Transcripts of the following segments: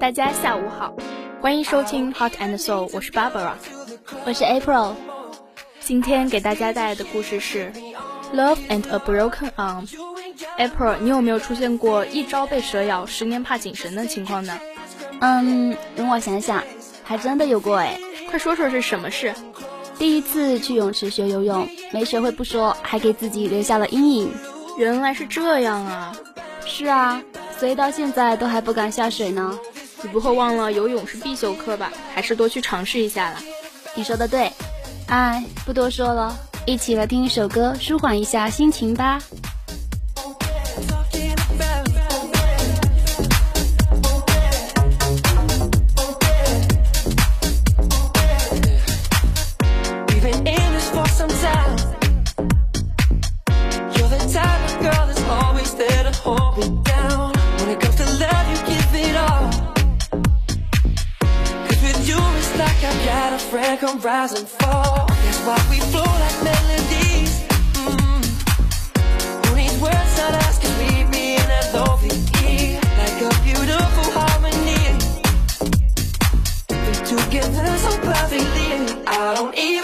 大家下午好，欢迎收听 Hot and Soul，我是 Barbara，我是 April。今天给大家带来的故事是 Love and a Broken Arm。April，你有没有出现过一朝被蛇咬，十年怕井绳的情况呢？嗯，容我想想，还真的有过哎。快说说是什么事？第一次去泳池学游泳，没学会不说，还给自己留下了阴影。原来是这样啊！是啊，所以到现在都还不敢下水呢。你不会忘了游泳是必修课吧？还是多去尝试一下啦。你说的对。哎，不多说了，一起来听一首歌，舒缓一下心情吧。Rise and fall. That's why we flow like melodies. Mm. Who needs words not us meet me in that lovely key, like a beautiful harmony. We're together so perfectly. I don't even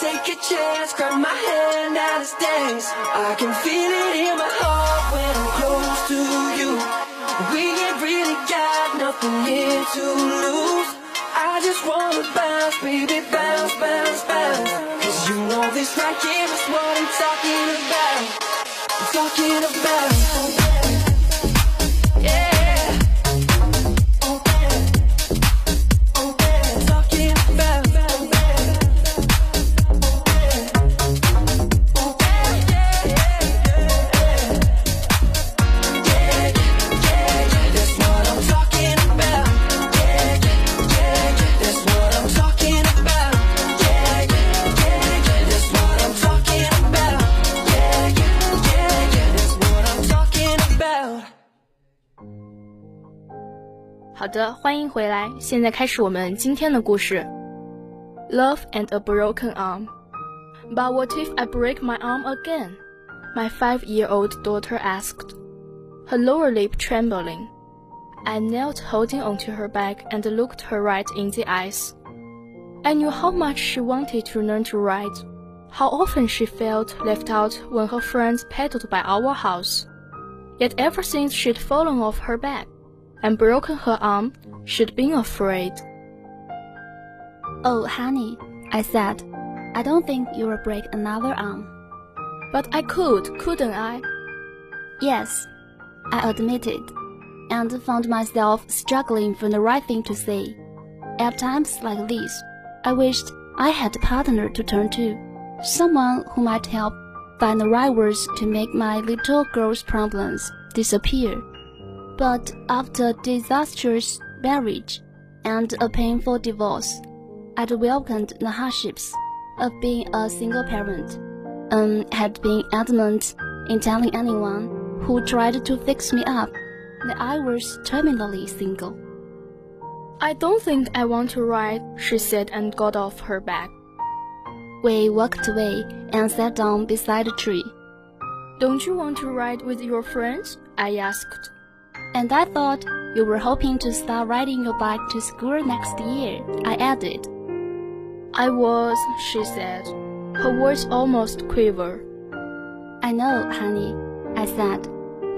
chance, grab my hand out of stays. I can feel it in my heart when I'm close to you. We ain't really got nothing here to lose. I just wanna bounce, baby, bounce, bounce, bounce. Cause you know this right here is what I'm talking about. I'm talking about. Love and a broken arm. But what if I break my arm again? My five-year-old daughter asked, her lower lip trembling. I knelt holding onto her back and looked her right in the eyes. I knew how much she wanted to learn to ride, how often she felt left out when her friends pedaled by our house. Yet ever since she'd fallen off her back, and broken her arm, she'd been afraid. Oh, honey, I said, I don't think you will break another arm. But I could, couldn't I? Yes, I admitted, and found myself struggling for the right thing to say. At times like this, I wished I had a partner to turn to, someone who might help find the right words to make my little girl's problems disappear. But after a disastrous marriage and a painful divorce, I'd welcomed the hardships of being a single parent, and um, had been adamant in telling anyone who tried to fix me up that I was terminally single. I don't think I want to ride, she said and got off her back. We walked away and sat down beside a tree. Don't you want to ride with your friends? I asked. And I thought you were hoping to start riding your bike to school next year, I added. I was, she said. Her voice almost quivered. I know, honey, I said.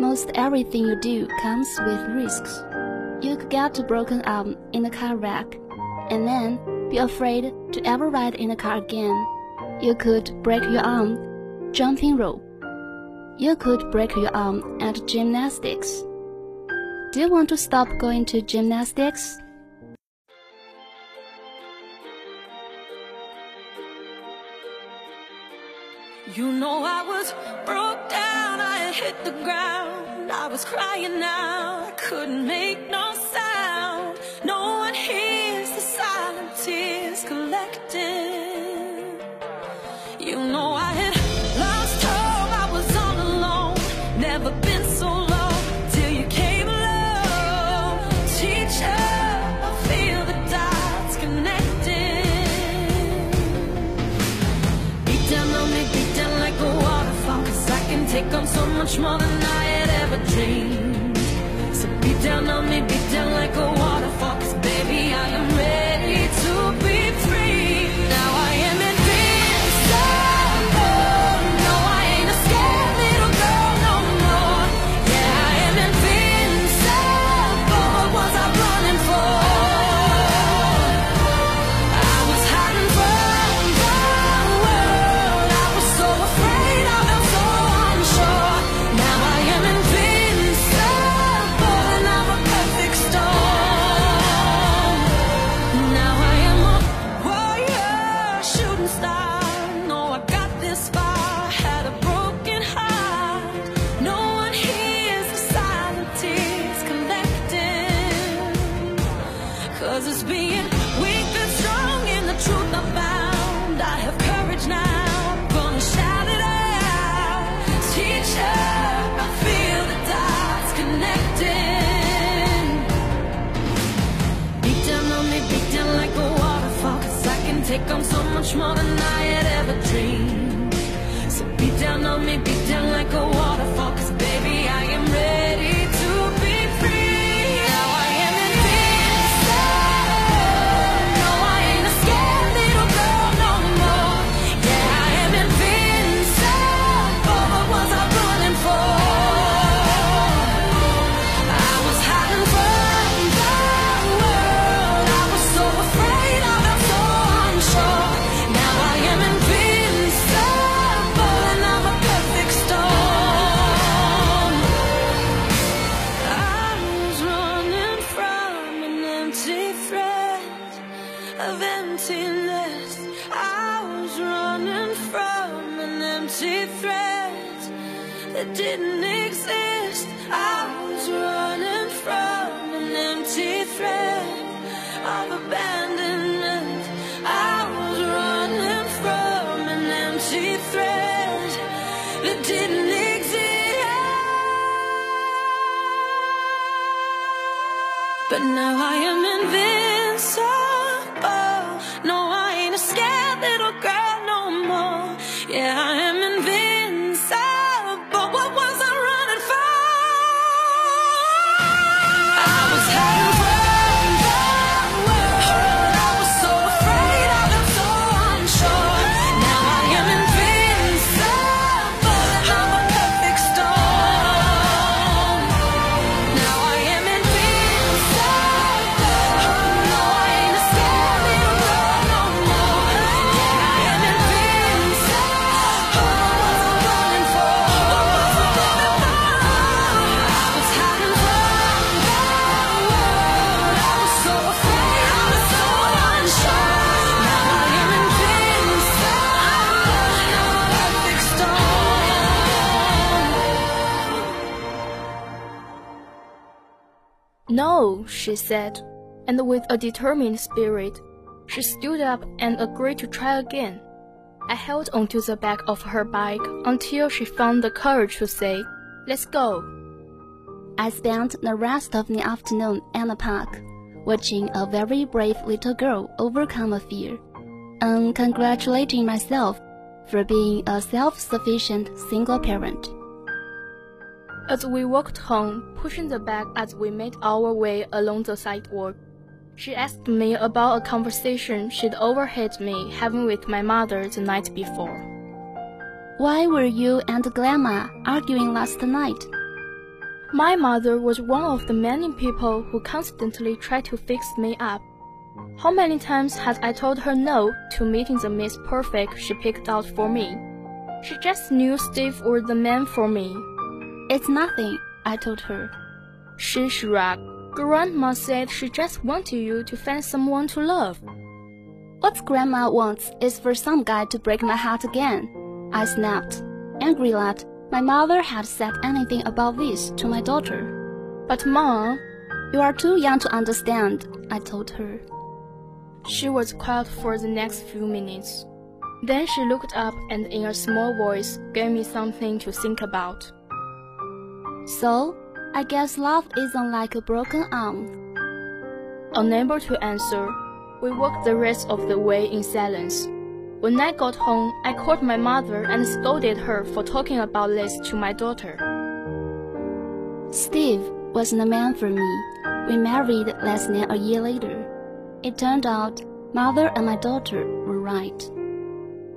Most everything you do comes with risks. You could get a broken arm in a car wreck, and then be afraid to ever ride in a car again. You could break your arm jumping rope. You could break your arm at gymnastics. Do you want to stop going to gymnastics? You know I was broke down, I hit the ground. I was crying out, I couldn't make no sound. Much more than I had ever dreamed. So beat down on me, I can take so much more than I had ever dreamed. So beat down on me, beat down like a waterfall. That didn't exist. I was running from an empty threat of abandonment. I was running from an empty threat that didn't exist. But now I am invincible. She said, and with a determined spirit, she stood up and agreed to try again. I held onto the back of her bike until she found the courage to say, Let's go. I spent the rest of the afternoon in the park, watching a very brave little girl overcome a fear, and congratulating myself for being a self-sufficient single parent. As we walked home, pushing the bag as we made our way along the sidewalk, she asked me about a conversation she'd overheard me having with my mother the night before. Why were you and Grandma arguing last night? My mother was one of the many people who constantly tried to fix me up. How many times had I told her no to meeting the Miss Perfect she picked out for me? She just knew Steve was the man for me. It's nothing, I told her. She shrugged. Grandma said she just wanted you to find someone to love. What Grandma wants is for some guy to break my heart again. I snapped, angry that my mother had said anything about this to my daughter. But Mom, you are too young to understand, I told her. She was quiet for the next few minutes. Then she looked up and in a small voice gave me something to think about. So, I guess love isn't like a broken arm. Unable to answer, we walked the rest of the way in silence. When I got home, I called my mother and scolded her for talking about this to my daughter. Steve wasn't the man for me. We married less than a year later. It turned out mother and my daughter were right.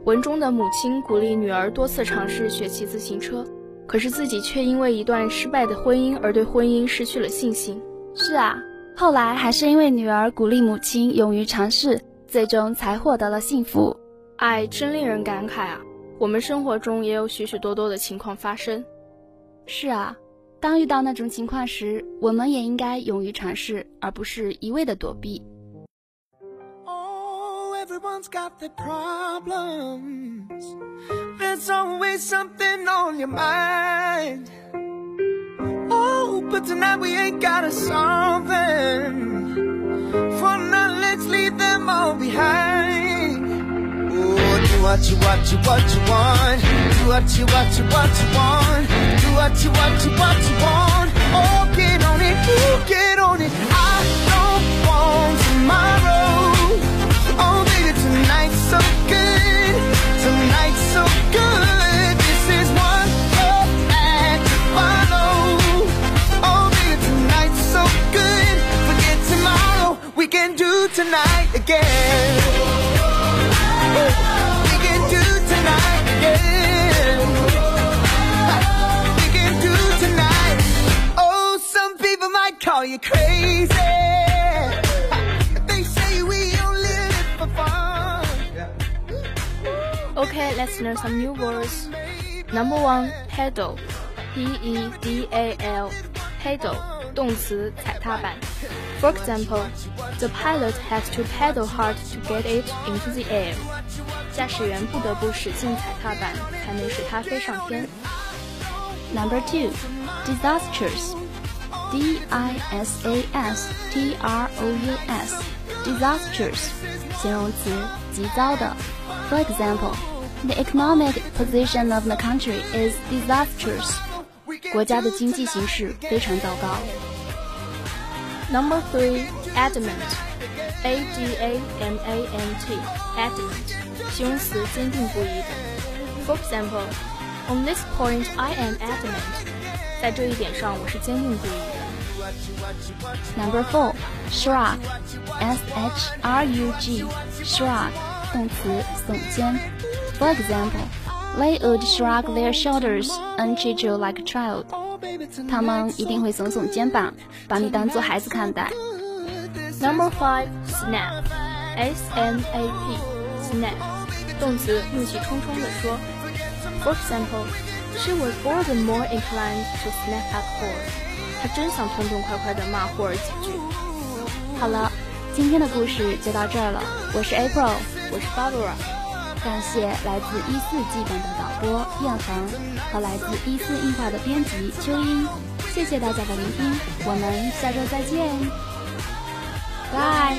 文中的母亲鼓励女儿多次尝试学骑自行车， 可是自己却因为一段失败的婚姻而对婚姻失去了信心。是啊，后来还是因为女儿鼓励母亲勇于尝试，最终才获得了幸福。爱真令人感慨啊！我们生活中也有许许多多的情况发生。是啊，当遇到那种情况时，我们也应该勇于尝试，而不是一味的躲避。Everyone's got their problems. There's always something on your mind. Oh, but tonight we ain't gotta solve them. For now, let's leave them all behind. Oh, do what you, what you, what you want. Do what you, what you, what you want. Do what you, what you, what you want. Oh, get on it, oh, get on it. I don't want tomorrow. So good. Tonight's so good. This is one. Oh, baby, tonight's so good. Forget tomorrow. We can do tonight again. We can do tonight again. We can do tonight. Oh, some people might call you crazy. Okay, let's learn some new words. Number one, pedal, P-E-D-A-L, pedal, 动词踩踏板。For example, the pilot had to pedal hard to get it into the air. 驾驶员不得不使劲踩踏板，才能使它飞上天。 Number two, disastrous. D I S A S T R O U S. Disastrous. 形容词，极糟的。 For example, the economic position of the country is disastrous. 国家的经济形势非常糟糕。 Number three, adamant, A-D-A-M-A-N-T, adamant, 形容词，坚定不移的。For example, on this point I am adamant. 在这一点上，我是坚定不移的。 Number four, shrug. S H R U G. Shrug. 动词，耸肩。For example, they would shrug their shoulders and treat you like a child. 他们一定会耸耸肩膀，把你当做孩子看待。Number five, snap, S-N-A-P, snap, 动词，怒气冲冲地说。For example, she was all the more inclined to snap at Horace. 她真想痛痛快快地骂霍尔几句。好了，今天的故事就到这儿了。我是 April，我是 Barbara，感谢来自一四季本的导播燕恒和来自一四映画的编辑秋英。谢谢大家的聆听，我们下周再见，拜。